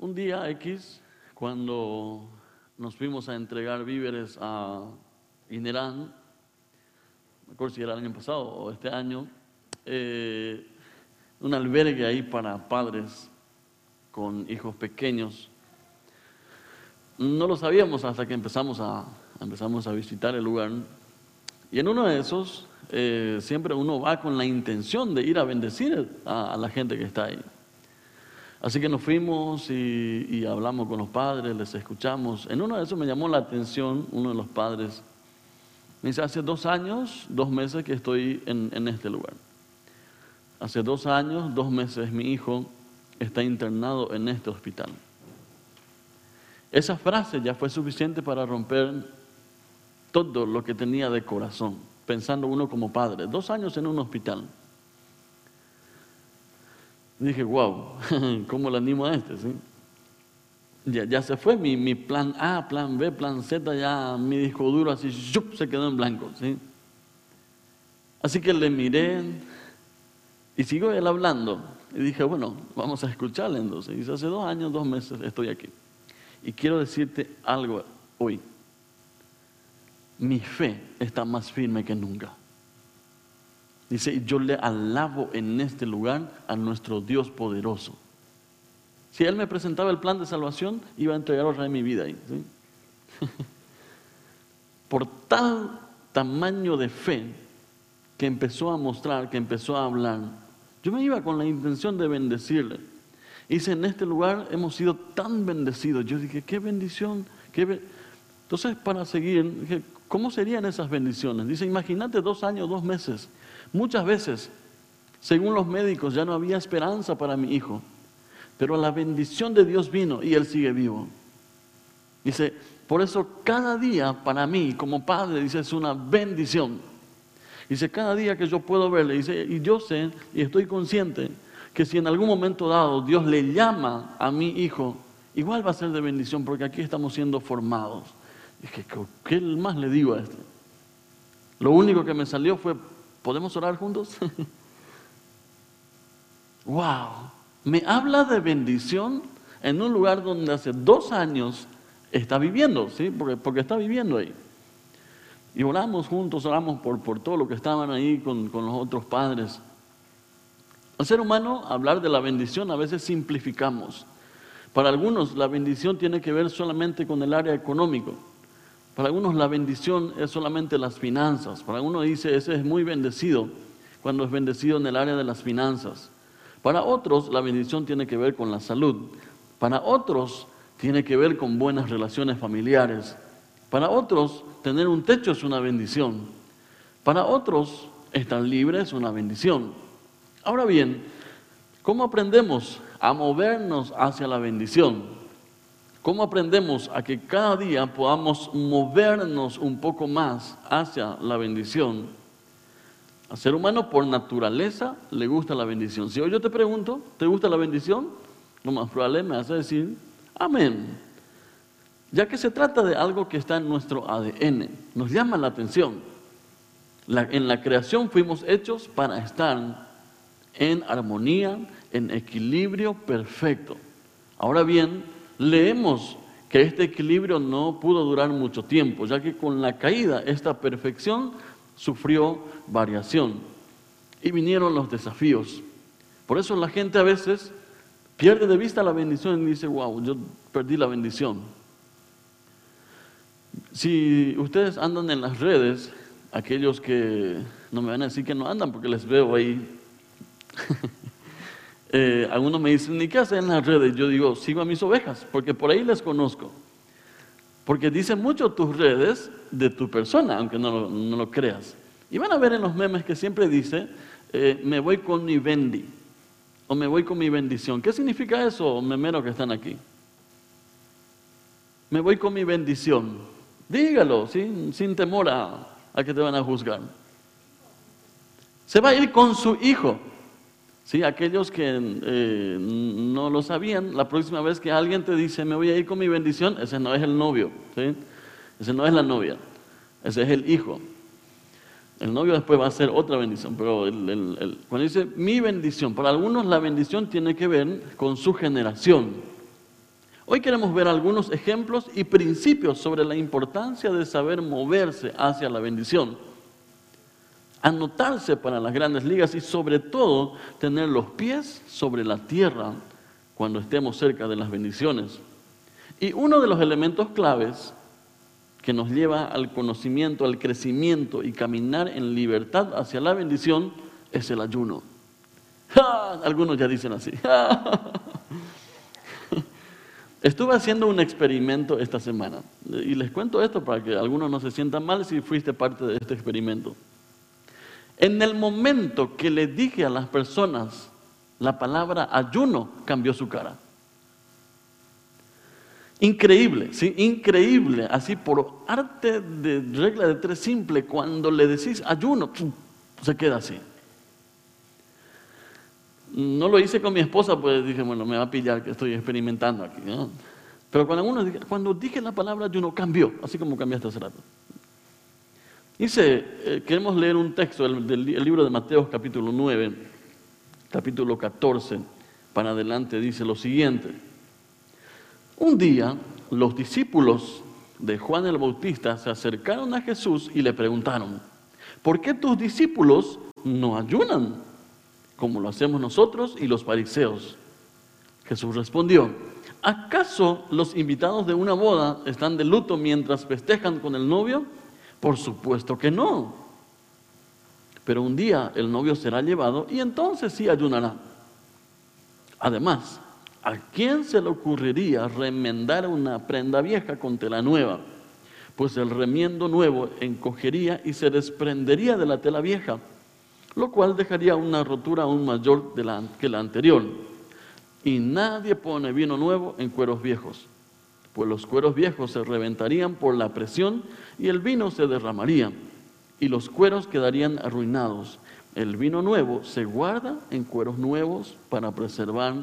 Un día X, cuando nos fuimos a entregar víveres a Inerán, me acuerdo si era el año pasado o este año, eh, un albergue ahí para padres con hijos pequeños. No lo sabíamos hasta que empezamos a, empezamos a visitar el lugar. Y en uno de esos, eh, siempre uno va con la intención de ir a bendecir a, la gente que está ahí. Así que nos fuimos y, hablamos con los padres, les escuchamos. En uno de esos me llamó la atención uno de los padres. Me dice, hace dos años, dos meses que estoy en, en este lugar. Hace dos años, dos meses mi hijo está internado en este hospital. Esa frase ya fue suficiente para romper todo lo que tenía de corazón, pensando uno como padre. Dos años en un hospital. Dije, wow, ¿cómo le animo a este? Ya, ya, se fue mi, mi, plan A, plan B, plan Z, ya mi disco duro así, se quedó en blanco. ¿sí? Así que le miré, y sigo él hablando. Y dije, bueno, vamos a escucharle entonces. Dice, hace dos años, dos meses estoy aquí. Y quiero decirte algo hoy. Mi fe está más firme que nunca. Dice, yo le alabo en este lugar a nuestro Dios poderoso. Si Él me presentaba el plan de salvación, iba a entregar vez mi vida ahí. Por tal tamaño de fe, que empezó a mostrar, que empezó a hablar, yo me iba con la intención de bendecirle. Dice, en este lugar hemos sido tan bendecidos. Yo dije, qué bendición. Qué Entonces, para seguir, dije, ¿cómo serían esas bendiciones? Dice, imagínate dos años, dos meses. Muchas veces, según los médicos, ya no había esperanza para mi hijo. Pero la bendición de Dios vino y él sigue vivo. Dice, por eso cada día para mí como padre, dice, es una bendición. Dice, cada día que yo puedo verle, dice, y yo sé y estoy consciente que si en algún momento dado Dios le llama a mi hijo, igual va a ser de bendición porque aquí estamos siendo formados. Dije, ¿qué más le digo a este? Lo único que me salió fue, ¿podemos orar juntos? wow, me habla de bendición en un lugar donde hace dos años está viviendo, ¿sí? Porque, porque está viviendo ahí. Y oramos juntos, oramos por, por todo lo que estaban ahí con, con los otros padres. Al ser humano, hablar de la bendición a veces simplificamos. Para algunos la bendición tiene que ver solamente con el área económico. Para algunos la bendición es solamente las finanzas. Para algunos dice, ese es muy bendecido cuando es bendecido en el área de las finanzas. Para otros la bendición tiene que ver con la salud. Para otros tiene que ver con buenas relaciones familiares. Para otros tener un techo es una bendición. Para otros, estar libre es una bendición. Ahora bien, ¿cómo aprendemos a movernos hacia la bendición? ¿Cómo aprendemos a que cada día podamos movernos un poco más hacia la bendición? Al ser humano por naturaleza le gusta la bendición. Si hoy yo te pregunto, ¿te gusta la bendición? Lo más probable me hace decir, amén ya que se trata de algo que está en nuestro ADN, nos llama la atención. en la creación fuimos hechos para estar en armonía, en equilibrio perfecto. Ahora bien, leemos que este equilibrio no pudo durar mucho tiempo, ya que con la caída esta perfección sufrió variación y vinieron los desafíos. Por eso la gente a veces pierde de vista la bendición y dice, wow, yo perdí la bendición. Si ustedes andan en las redes, aquellos que no me van a decir que no andan porque les veo ahí, eh, algunos me dicen, ¿y qué hacen en las redes? Yo digo, sigo a mis ovejas, porque por ahí les conozco. Porque dicen mucho tus redes de tu persona, aunque no lo, creas. Y van a ver en los memes que siempre dice, eh, me voy con mi bendi, o me voy con mi bendición. ¿Qué significa eso, memeros que están aquí? Me voy con mi bendición. Dígalo, sin temor a, que te van a juzgar. Se va a ir con su hijo. ¿Sí? Aquellos que eh, no lo sabían, la próxima vez que alguien te dice, me voy a ir con mi bendición, ese no es el novio. Ese no es la novia. Ese es el hijo. El novio después va a ser otra bendición, pero cuando dice mi bendición, para algunos la bendición tiene que ver con su generación. Hoy queremos ver algunos ejemplos y principios sobre la importancia de saber moverse hacia la bendición, anotarse para las grandes ligas y sobre todo tener los pies sobre la tierra cuando estemos cerca de las bendiciones. Y uno de los elementos claves que nos lleva al conocimiento, al crecimiento y caminar en libertad hacia la bendición es el ayuno. Algunos ya dicen así. Estuve haciendo un experimento esta semana y les cuento esto para que algunos no se sientan mal si fuiste parte de este experimento. En el momento que le dije a las personas la palabra ayuno, cambió su cara. Increíble, ¿sí? Increíble. Así por arte de regla de tres simple, cuando le decís ayuno, se queda así. No lo hice con mi esposa, pues dije, bueno, me va a pillar que estoy experimentando aquí. Pero cuando, uno, cuando dije la palabra ayuno, cambió, así como cambiaste hace rato. Dice, eh, queremos leer un texto del, del libro de Mateo capítulo 9, capítulo 14, para adelante, dice lo siguiente. Un día los discípulos de Juan el Bautista se acercaron a Jesús y le preguntaron, ¿por qué tus discípulos no ayunan como lo hacemos nosotros y los fariseos? Jesús respondió, ¿acaso los invitados de una boda están de luto mientras festejan con el novio? Por supuesto que no. Pero un día el novio será llevado y entonces sí ayunará. Además, ¿A quién se le ocurriría remendar una prenda vieja con tela nueva? Pues el remiendo nuevo encogería y se desprendería de la tela vieja, lo cual dejaría una rotura aún mayor que la anterior. Y nadie pone vino nuevo en cueros viejos, pues los cueros viejos se reventarían por la presión y el vino se derramaría, y los cueros quedarían arruinados. El vino nuevo se guarda en cueros nuevos para preservar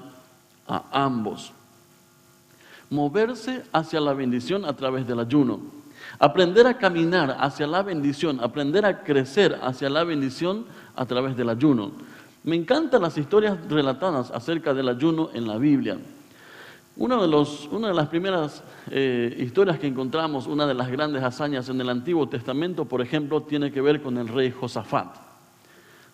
a ambos. Moverse hacia la bendición a través del ayuno. Aprender a caminar hacia la bendición, aprender a crecer hacia la bendición a través del ayuno. Me encantan las historias relatadas acerca del ayuno en la Biblia. Una de, las primeras eh, historias que encontramos, una de las grandes hazañas en el Antiguo Testamento, por ejemplo, tiene que ver con el rey Josafat.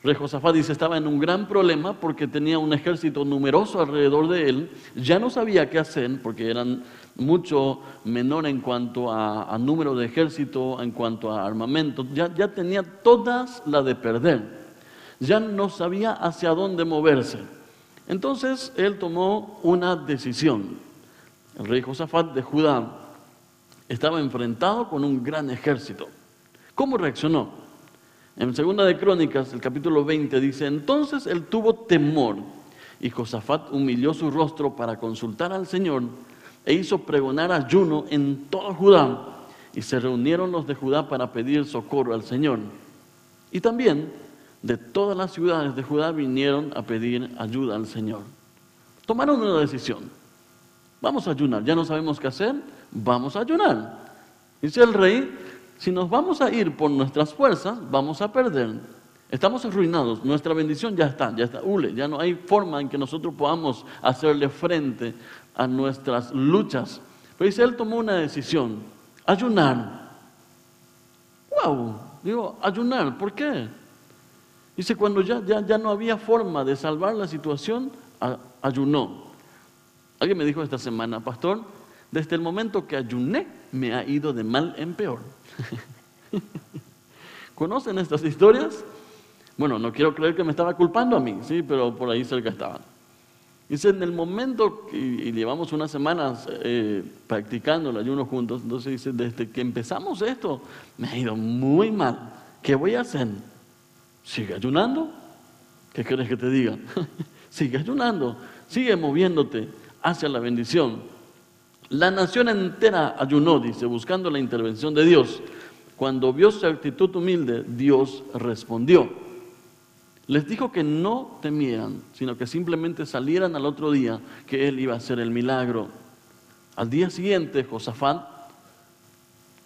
Rey Josafat dice estaba en un gran problema porque tenía un ejército numeroso alrededor de él, ya no sabía qué hacer porque eran mucho menor en cuanto a, número de ejército, en cuanto a armamento, ya, ya tenía todas las de perder, ya no sabía hacia dónde moverse. Entonces él tomó una decisión. El rey Josafat de Judá estaba enfrentado con un gran ejército. ¿Cómo reaccionó? En segunda de Crónicas, el capítulo 20 dice, entonces él tuvo temor y Josafat humilló su rostro para consultar al Señor e hizo pregonar ayuno en todo Judá y se reunieron los de Judá para pedir socorro al Señor. Y también de todas las ciudades de Judá vinieron a pedir ayuda al Señor. Tomaron una decisión. Vamos a ayunar, ya no sabemos qué hacer, vamos a ayunar. Dice el rey, si nos vamos a ir por nuestras fuerzas, vamos a perder. Estamos arruinados, nuestra bendición ya está, ya está, hule, ya no hay forma en que nosotros podamos hacerle frente a nuestras luchas. Pero dice, él tomó una decisión, ayunar. ¡Wow! Digo, ayunar, ¿por qué? Dice, cuando ya, ya, ya no había forma de salvar la situación, ayunó. Alguien me dijo esta semana, pastor, desde el momento que ayuné, me ha ido de mal en peor. ¿Conocen estas historias? Bueno, no quiero creer que me estaba culpando a mí, sí, pero por ahí cerca estaba. Dice, en el momento, y, llevamos unas semanas eh, practicando el ayuno juntos, entonces dice, desde que empezamos esto, me ha ido muy mal. ¿Qué voy a hacer? ¿Sigue ayunando? ¿Qué quieres que te diga? sigue ayunando, sigue moviéndote hacia la bendición. La nación entera ayunó, dice, buscando la intervención de Dios. Cuando vio su actitud humilde, Dios respondió. Les dijo que no temieran, sino que simplemente salieran al otro día, que Él iba a hacer el milagro. Al día siguiente, Josafat,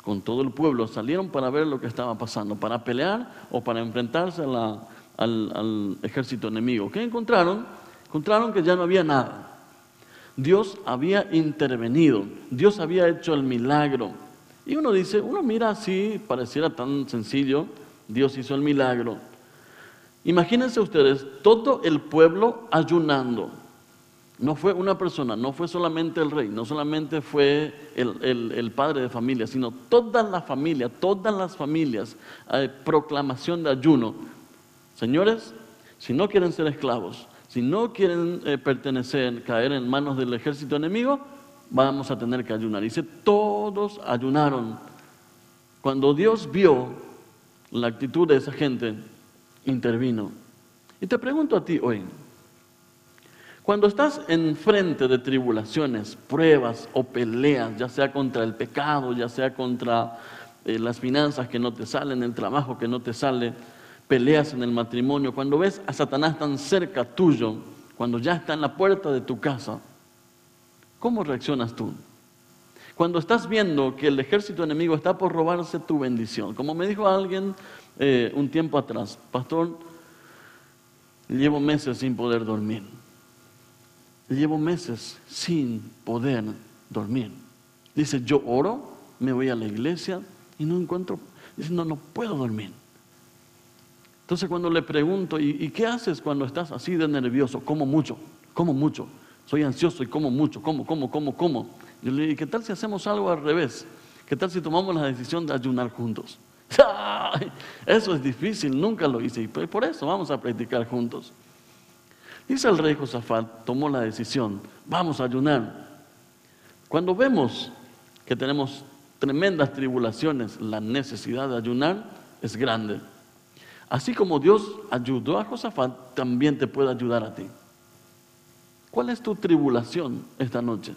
con todo el pueblo, salieron para ver lo que estaba pasando, para pelear o para enfrentarse al, al ejército enemigo. ¿Qué encontraron? Encontraron que ya no había nada. Dios había intervenido, Dios había hecho el milagro. Y uno dice, uno mira así, pareciera tan sencillo, Dios hizo el milagro. Imagínense ustedes, todo el pueblo ayunando. No fue una persona, no fue solamente el rey, no solamente fue el, padre de familia, sino toda la familia, todas las familias, eh, proclamación de ayuno. Señores, si no quieren ser esclavos, si no quieren eh, pertenecer, caer en manos del ejército enemigo, vamos a tener que ayunar. Dice, todos ayunaron. Cuando Dios vio la actitud de esa gente, intervino. Y te pregunto a ti hoy, cuando estás en frente de tribulaciones, pruebas o peleas, ya sea contra el pecado, ya sea contra eh, las finanzas que no te salen, el trabajo que no te sale, peleas en el matrimonio, cuando ves a Satanás tan cerca tuyo, cuando ya está en la puerta de tu casa, ¿cómo reaccionas tú? Cuando estás viendo que el ejército enemigo está por robarse tu bendición, como me dijo alguien eh, un tiempo atrás, pastor, llevo meses sin poder dormir. Llevo meses sin poder dormir. Dice, yo oro, me voy a la iglesia y no encuentro, dice, no, no puedo dormir. Entonces cuando le pregunto, ¿y, qué haces cuando estás así de nervioso? Como mucho, como mucho. Soy ansioso y como mucho, como, como, como, como. Yo le digo, ¿qué tal si hacemos algo al revés? ¿Qué tal si tomamos la decisión de ayunar juntos? Eso es difícil, nunca lo hice y por eso vamos a practicar juntos. Dice el rey Josafat, tomó la decisión, vamos a ayunar. Cuando vemos que tenemos tremendas tribulaciones, la necesidad de ayunar es grande. Así como Dios ayudó a Josafat, también te puede ayudar a ti. ¿Cuál es tu tribulación esta noche?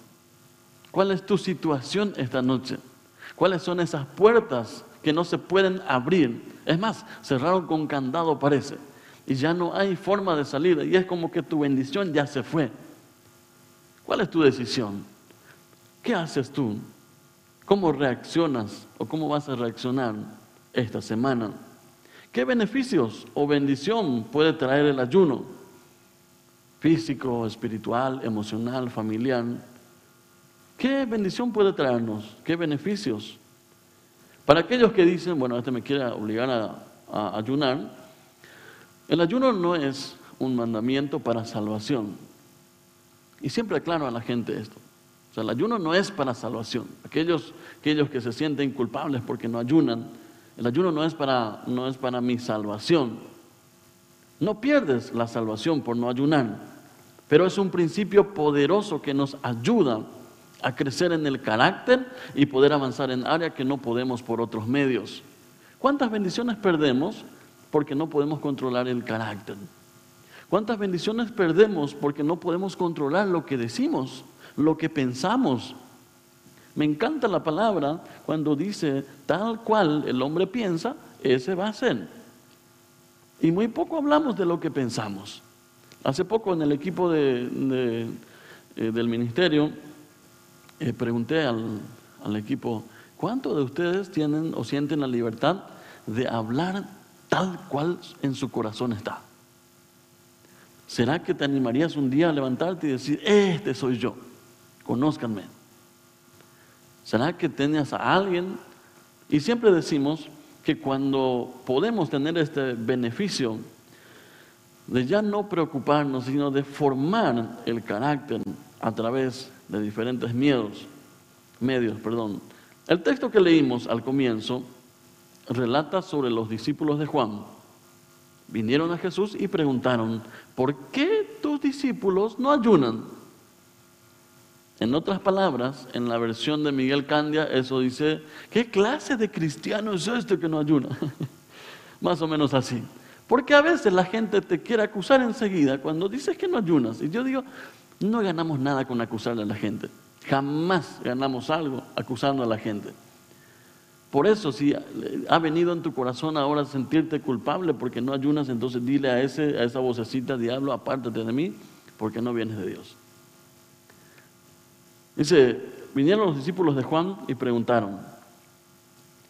¿Cuál es tu situación esta noche? ¿Cuáles son esas puertas que no se pueden abrir? Es más, cerraron con candado parece. Y ya no hay forma de salir. Y es como que tu bendición ya se fue. ¿Cuál es tu decisión? ¿Qué haces tú? ¿Cómo reaccionas o cómo vas a reaccionar esta semana? ¿Qué beneficios o bendición puede traer el ayuno? Físico, espiritual, emocional, familiar. ¿Qué bendición puede traernos? ¿Qué beneficios? Para aquellos que dicen, bueno, este me quiere obligar a, ayunar, el ayuno no es un mandamiento para salvación. Y siempre aclaro a la gente esto. O sea, el ayuno no es para salvación. Aquellos, aquellos que se sienten culpables porque no ayunan, el ayuno no es para, no es para mi salvación. No pierdes la salvación por no ayunar, pero es un principio poderoso que nos ayuda a crecer en el carácter y poder avanzar en áreas que no podemos por otros medios. ¿Cuántas bendiciones perdemos porque no podemos controlar el carácter? ¿Cuántas bendiciones perdemos porque no podemos controlar lo que decimos, lo que pensamos? Me encanta la palabra cuando dice, tal cual el hombre piensa, ese va a ser. Y muy poco hablamos de lo que pensamos. Hace poco en el equipo de, eh, del ministerio eh, pregunté al, al equipo, ¿cuántos de ustedes tienen o sienten la libertad de hablar tal cual en su corazón está? ¿Será que te animarías un día a levantarte y decir, este soy yo, conózcanme? ¿Será que tenías a alguien? Y siempre decimos que cuando podemos tener este beneficio de ya no preocuparnos, sino de formar el carácter a través de diferentes miedos, medios, perdón. El texto que leímos al comienzo relata sobre los discípulos de Juan. Vinieron a Jesús y preguntaron, ¿por qué tus discípulos no ayunan? En otras palabras, en la versión de Miguel Candia, eso dice, ¿qué clase de cristiano es este que no ayuna? Más o menos así. Porque a veces la gente te quiere acusar enseguida cuando dices que no ayunas. Y yo digo, no ganamos nada con acusarle a la gente. Jamás ganamos algo acusando a la gente. Por eso, si ha venido en tu corazón ahora sentirte culpable porque no ayunas, entonces dile a, ese, a esa vocecita, diablo, apártate de mí, porque no vienes de Dios. Dice, vinieron los discípulos de Juan y preguntaron,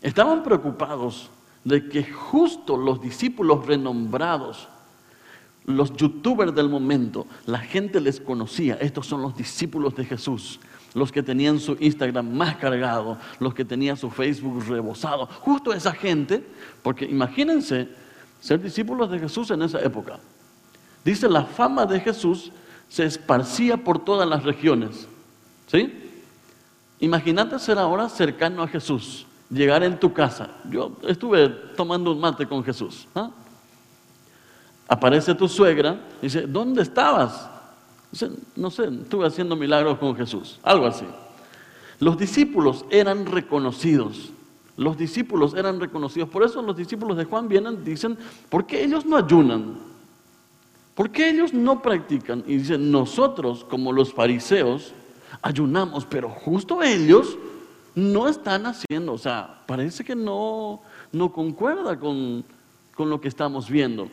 estaban preocupados de que justo los discípulos renombrados los youtubers del momento, la gente les conocía, estos son los discípulos de Jesús, los que tenían su Instagram más cargado, los que tenían su Facebook rebosado, justo esa gente, porque imagínense ser discípulos de Jesús en esa época. Dice, la fama de Jesús se esparcía por todas las regiones. ¿Sí? Imagínate ser ahora cercano a Jesús, llegar en tu casa. Yo estuve tomando un mate con Jesús. ¿ah? Aparece tu suegra, dice, ¿dónde estabas? No sé, estuve haciendo milagros con Jesús, algo así. Los discípulos eran reconocidos. Los discípulos eran reconocidos. Por eso los discípulos de Juan vienen dicen, ¿por qué ellos no ayunan? ¿Por qué ellos no practican? Y dicen, nosotros como los fariseos ayunamos, pero justo ellos no están haciendo. O sea, parece que no, no concuerda con, con lo que estamos viendo.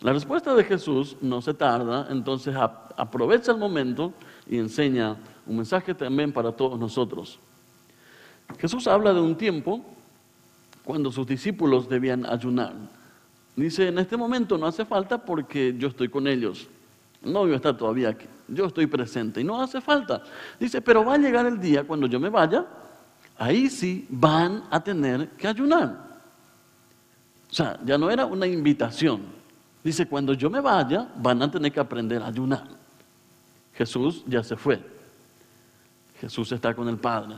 La respuesta de Jesús no se tarda, entonces aprovecha el momento y enseña un mensaje también para todos nosotros. Jesús habla de un tiempo cuando sus discípulos debían ayunar. Dice, en este momento no hace falta porque yo estoy con ellos. No yo está todavía aquí. Yo estoy presente y no hace falta. Dice, pero va a llegar el día cuando yo me vaya, ahí sí van a tener que ayunar. O sea, ya no era una invitación, Dice, cuando yo me vaya, van a tener que aprender a ayunar. Jesús ya se fue. Jesús está con el Padre.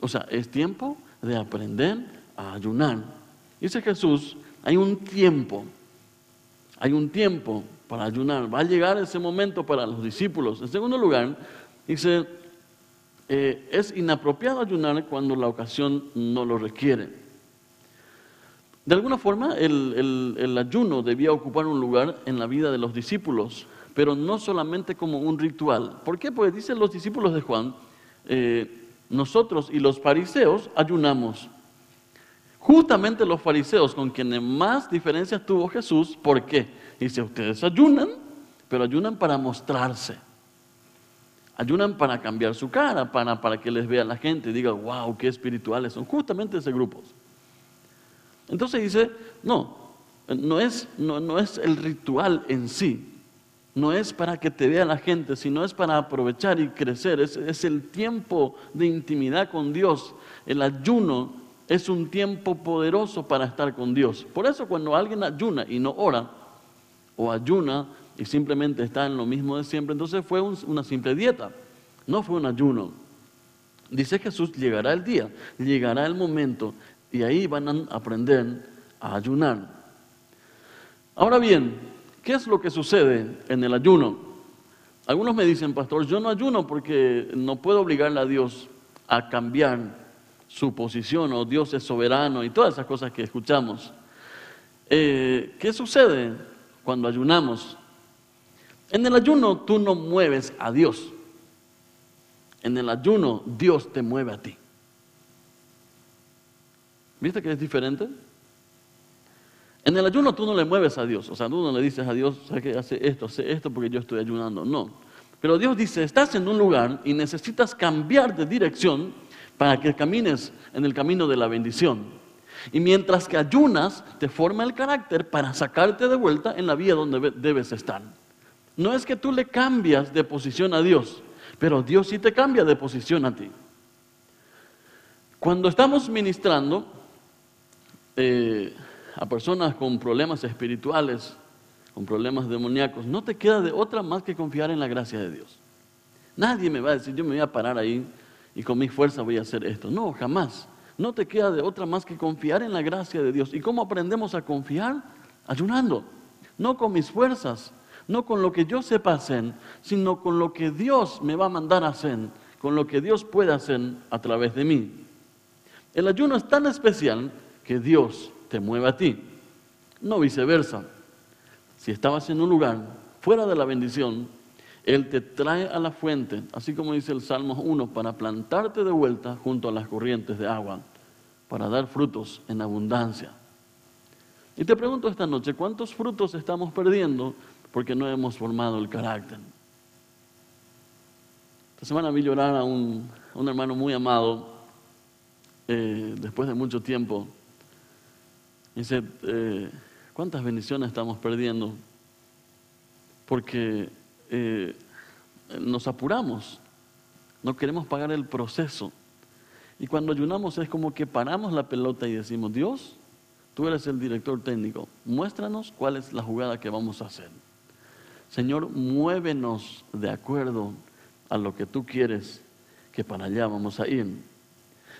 O sea, es tiempo de aprender a ayunar. Dice Jesús, hay un tiempo, hay un tiempo para ayunar. Va a llegar ese momento para los discípulos. En segundo lugar, dice, eh, es inapropiado ayunar cuando la ocasión no lo requiere. De alguna forma, el, ayuno debía ocupar un lugar en la vida de los discípulos, pero no solamente como un ritual. ¿Por qué? Porque dicen los discípulos de Juan, eh, nosotros y los fariseos ayunamos. Justamente los fariseos con quienes más diferencias tuvo Jesús, ¿por qué? Dice, ustedes ayunan, pero ayunan para mostrarse. Ayunan para cambiar su cara, para, para que les vea la gente y diga, wow, qué espirituales son. Justamente ese grupo. Entonces dice, no, no es, no, es el ritual en sí, no es para que te vea la gente, sino es para aprovechar y crecer, es, es el tiempo de intimidad con Dios. El ayuno es un tiempo poderoso para estar con Dios. Por eso cuando alguien ayuna y no ora, o ayuna y simplemente está en lo mismo de siempre, entonces fue una simple dieta, no fue un ayuno. Dice Jesús, llegará el día, llegará el momento y ahí van a aprender a ayunar. Ahora bien, ¿qué es lo que sucede en el ayuno? Algunos me dicen, pastor, yo no ayuno porque no puedo obligarle a Dios a cambiar su posición o Dios es soberano y todas esas cosas que escuchamos. Eh, ¿Qué sucede cuando ayunamos? En el ayuno tú no mueves a Dios. En el ayuno Dios te mueve a ti. ¿Viste que es diferente? En el ayuno tú no le mueves a Dios, o sea, tú no le dices a Dios, ¿sabes qué? Hace esto, hace esto porque yo estoy ayunando. No. Pero Dios dice, estás en un lugar y necesitas cambiar de dirección para que camines en el camino de la bendición. Y mientras que ayunas, te forma el carácter para sacarte de vuelta en la vía donde debes estar. No es que tú le cambias de posición a Dios, pero Dios sí te cambia de posición a ti. Cuando estamos ministrando, eh, a personas con problemas espirituales, con problemas demoníacos, no te queda de otra más que confiar en la gracia de Dios. Nadie me va a decir, yo me voy a parar ahí y con mi fuerza voy a hacer esto. No, jamás. No te queda de otra más que confiar en la gracia de Dios. ¿Y cómo aprendemos a confiar? Ayunando. No con mis fuerzas, no con lo que yo sepa hacer, sino con lo que Dios me va a mandar a hacer, con lo que Dios puede hacer a través de mí. El ayuno es tan especial que Dios te mueva a ti, no viceversa. Si estabas en un lugar fuera de la bendición, Él te trae a la fuente, así como dice el Salmo 1, para plantarte de vuelta junto a las corrientes de agua, para dar frutos en abundancia. Y te pregunto esta noche, ¿cuántos frutos estamos perdiendo porque no hemos formado el carácter? Esta semana vi llorar a un, hermano muy amado, eh, después de mucho tiempo, Dice, eh, ¿cuántas bendiciones estamos perdiendo porque eh, nos apuramos, no queremos pagar el proceso. Y cuando ayunamos es como que paramos la pelota y decimos, Dios, tú eres el director técnico, muéstranos cuál es la jugada que vamos a hacer. Señor, muévenos de acuerdo a lo que tú quieres que para allá vamos a ir.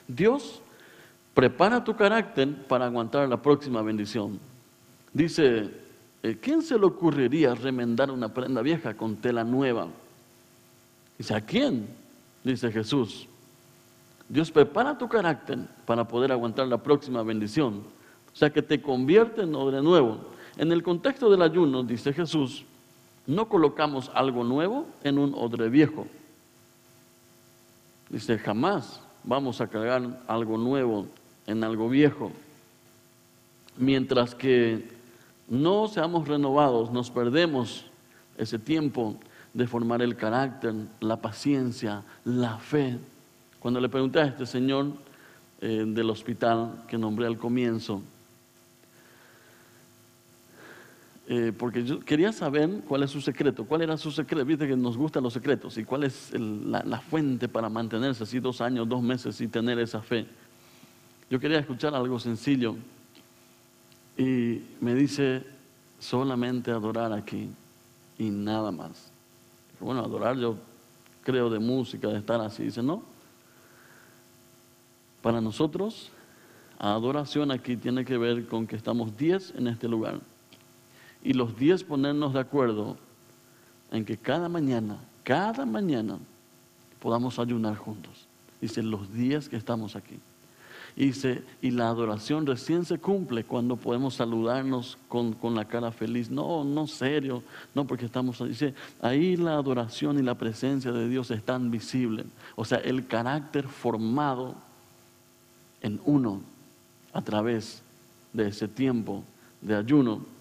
Dios prepara tu carácter para aguantar la próxima bendición. Dice, eh, ¿quién se le ocurriría remendar una prenda vieja con tela nueva? Dice, ¿a quién? Dice Jesús. Dios prepara tu carácter para poder aguantar la próxima bendición. O sea que te convierte en odre nuevo. En el contexto del ayuno, dice Jesús, no colocamos algo nuevo en un odre viejo. Dice, jamás vamos a cargar algo nuevo en algo viejo. Mientras que no seamos renovados, nos perdemos ese tiempo de formar el carácter, la paciencia, la fe. Cuando le pregunté a este señor eh, del hospital que nombré al comienzo, Eh, porque yo quería saber cuál es su secreto, cuál era su secreto, viste que nos gustan los secretos y cuál es la, fuente para mantenerse así dos años, dos meses y tener esa fe. Yo quería escuchar algo sencillo y me dice solamente adorar aquí y nada más. Bueno, adorar yo creo de música, de estar así, dice no. Para nosotros, adoración aquí tiene que ver con que estamos diez en este lugar y los diez ponernos de acuerdo en que cada mañana, cada mañana podamos ayunar juntos. Dice, los días que estamos aquí. Dice, y la adoración recién se cumple cuando podemos saludarnos con, con, la cara feliz. No, no serio, no porque estamos, dice, ahí la adoración y la presencia de Dios están visibles. O sea, el carácter formado en uno a través de ese tiempo de ayuno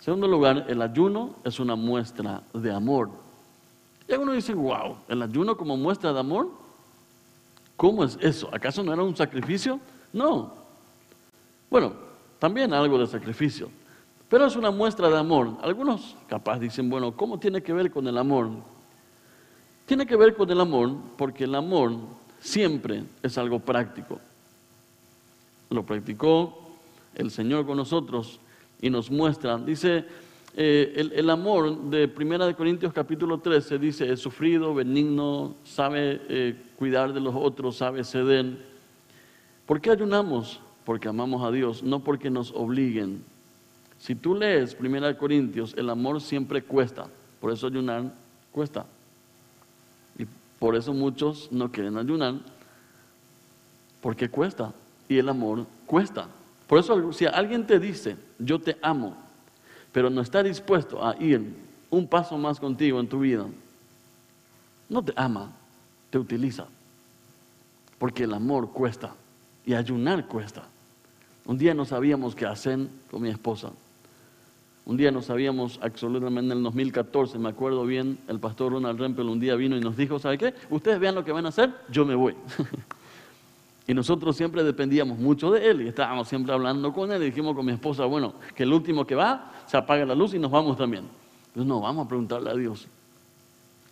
Segundo lugar, el ayuno es una muestra de amor. Y uno dice, wow, el ayuno como muestra de amor, ¿cómo es eso? ¿Acaso no era un sacrificio? No. Bueno, también algo de sacrificio, pero es una muestra de amor. Algunos capaz dicen, bueno, ¿cómo tiene que ver con el amor? Tiene que ver con el amor porque el amor siempre es algo práctico. Lo practicó el Señor con nosotros y nos muestra. Dice, eh, el, amor de 1 Corintios capítulo 13 dice, es sufrido, benigno, sabe eh, cuidar de los otros, sabe ceder. ¿Por qué ayunamos? Porque amamos a Dios, no porque nos obliguen. Si tú lees 1 Corintios, el amor siempre cuesta, por eso ayunar cuesta. Y por eso muchos no quieren ayunar, porque cuesta, y el amor cuesta. Por eso si alguien te dice, yo te amo, pero no está dispuesto a ir un paso más contigo en tu vida, no te ama, te utiliza. Porque el amor cuesta y ayunar cuesta. Un día no sabíamos qué hacer con mi esposa. Un día no sabíamos absolutamente en el 2014, me acuerdo bien, el pastor Ronald Rempel un día vino y nos dijo, ¿sabe qué? Ustedes vean lo que van a hacer, yo me voy. Y nosotros siempre dependíamos mucho de él y estábamos siempre hablando con él y dijimos con mi esposa, bueno, que el último que va se apaga la luz y nos vamos también. Entonces, no, vamos a preguntarle a Dios,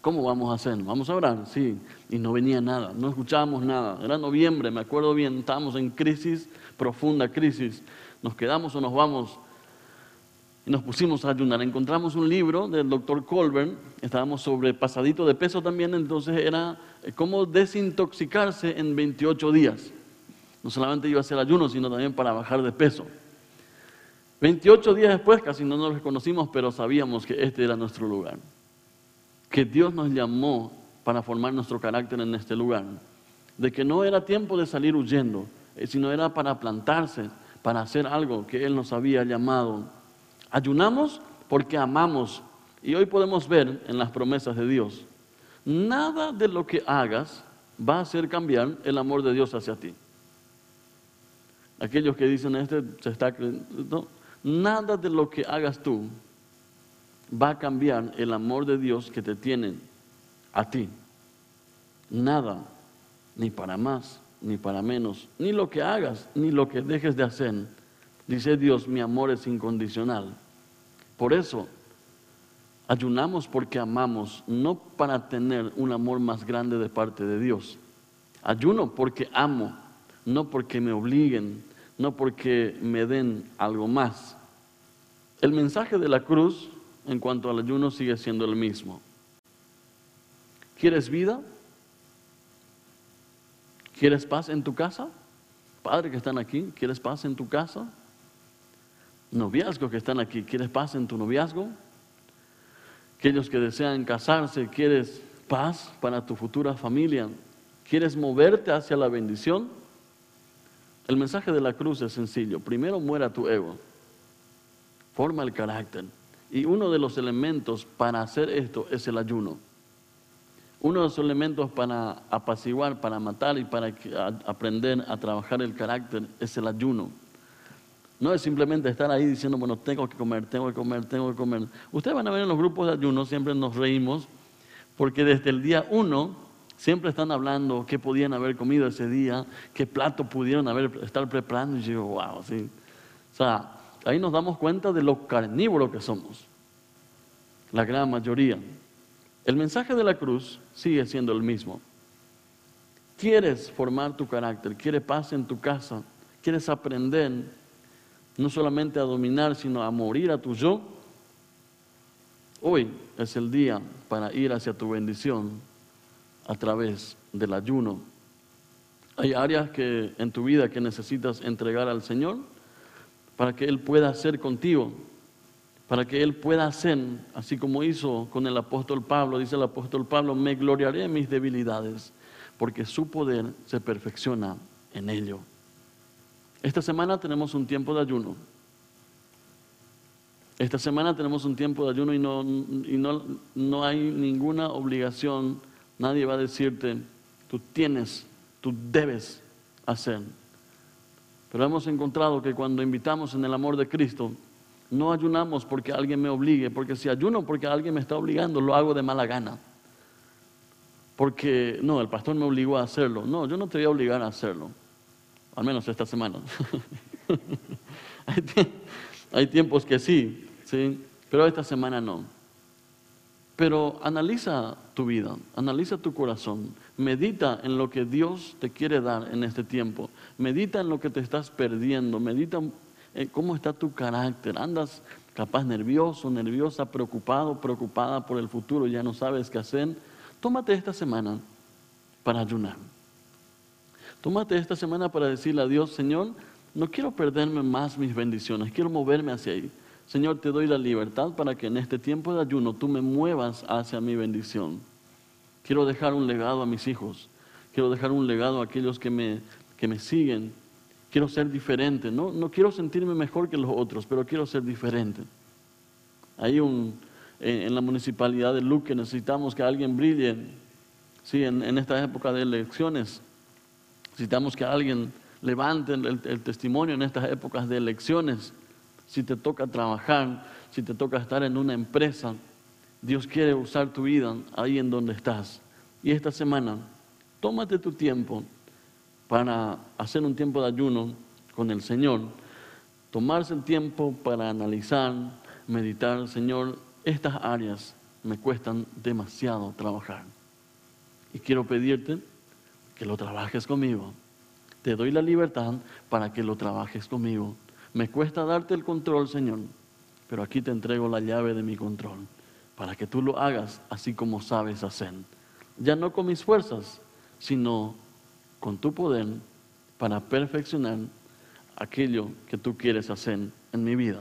¿cómo vamos a hacer? ¿Vamos a orar? Sí. Y no venía nada, no escuchábamos nada. Era noviembre, me acuerdo bien, estábamos en crisis, profunda crisis. Nos quedamos o nos vamos y nos pusimos a ayunar. Encontramos un libro del doctor Colbert, estábamos sobre pasadito de peso también, entonces era eh, cómo desintoxicarse en 28 días. No solamente iba a hacer ayuno, sino también para bajar de peso. 28 días después, casi no nos reconocimos, pero sabíamos que este era nuestro lugar. Que Dios nos llamó para formar nuestro carácter en este lugar. De que no era tiempo de salir huyendo, eh, sino era para plantarse, para hacer algo que Él nos había llamado Ayunamos porque amamos. Y hoy podemos ver en las promesas de Dios, nada de lo que hagas va a hacer cambiar el amor de Dios hacia ti. Aquellos que dicen, este se está creyendo, nada de lo que hagas tú va a cambiar el amor de Dios que te tiene a ti. Nada, ni para más, ni para menos, ni lo que hagas, ni lo que dejes de hacer Dice Dios, mi amor es incondicional. Por eso, Ayunamos porque amamos, no para tener un amor más grande de parte de Dios. Ayuno porque amo, no porque me obliguen, no porque me den algo más. El mensaje de la cruz en cuanto al ayuno sigue siendo el mismo. ¿Quieres vida? ¿Quieres paz en tu casa? Padre que están aquí, ¿quieres paz en tu casa? Noviazgo que están aquí, ¿quieres paz en tu noviazgo? Aquellos que desean casarse, ¿quieres paz para tu futura familia? ¿Quieres moverte hacia la bendición? El mensaje de la cruz es sencillo. Primero muera tu ego. Forma el carácter. Y uno de los elementos para hacer esto es el ayuno. Uno de los elementos para apaciguar, para matar y para aprender a trabajar el carácter es el ayuno. No es simplemente estar ahí diciendo, bueno, tengo que comer, tengo que comer, tengo que comer. Ustedes van a ver en los grupos de ayuno, siempre nos reímos, porque desde el día uno siempre están hablando qué podían haber comido ese día, qué plato pudieron haber, estar preparando. Y yo wow, sí. O sea, ahí nos damos cuenta de lo carnívoro que somos, la gran mayoría. El mensaje de la cruz sigue siendo el mismo. ¿Quieres formar tu carácter? ¿Quieres paz en tu casa? ¿Quieres aprender no solamente a dominar, sino a morir a tu yo? Hoy es el día para ir hacia tu bendición a través del ayuno. Hay áreas que en tu vida que necesitas entregar al Señor para que Él pueda hacer contigo para que Él pueda hacer, así como hizo con el apóstol Pablo, dice el apóstol Pablo, me gloriaré en mis debilidades, porque su poder se perfecciona en ello. Esta semana tenemos un tiempo de ayuno. Esta semana tenemos un tiempo de ayuno y no, y no, no hay ninguna obligación, nadie va a decirte, tú tienes, tú debes hacer. Pero hemos encontrado que cuando invitamos en el amor de Cristo, no ayunamos porque alguien me obligue, porque si ayuno porque alguien me está obligando, lo hago de mala gana. Porque, no, el pastor me obligó a hacerlo. No, yo no te voy a obligar a hacerlo. Al menos esta semana. hay, tiempos que sí, sí, pero esta semana no. Pero analiza tu vida, analiza tu corazón, medita en lo que Dios te quiere dar en este tiempo, medita en lo que te estás perdiendo, medita eh, ¿Cómo está tu carácter? ¿Andas capaz nervioso, nerviosa, preocupado, preocupada por el futuro, ya no sabes qué hacer? Tómate esta semana para ayunar. Tómate esta semana para decirle a Dios, Señor, no quiero perderme más mis bendiciones, quiero moverme hacia ahí. Señor, te doy la libertad para que en este tiempo de ayuno tú me muevas hacia mi bendición. Quiero dejar un legado a mis hijos, quiero dejar un legado a aquellos que me, que me siguen, Quiero ser diferente. No, no quiero sentirme mejor que los otros, pero quiero ser diferente. Hay un, en, la municipalidad de Luque necesitamos que alguien brille. Sí, en, en esta época de elecciones necesitamos que alguien levante el, testimonio en estas épocas de elecciones. Si te toca trabajar, si te toca estar en una empresa, Dios quiere usar tu vida ahí en donde estás. Y esta semana, tómate tu tiempo para hacer un tiempo de ayuno con el Señor, tomarse el tiempo para analizar, meditar, Señor, estas áreas me cuestan demasiado trabajar. Y quiero pedirte que lo trabajes conmigo. Te doy la libertad para que lo trabajes conmigo. Me cuesta darte el control, Señor, pero aquí te entrego la llave de mi control para que tú lo hagas así como sabes hacer. Ya no con mis fuerzas, sino con tu poder para perfeccionar aquello que tú quieres hacer en mi vida.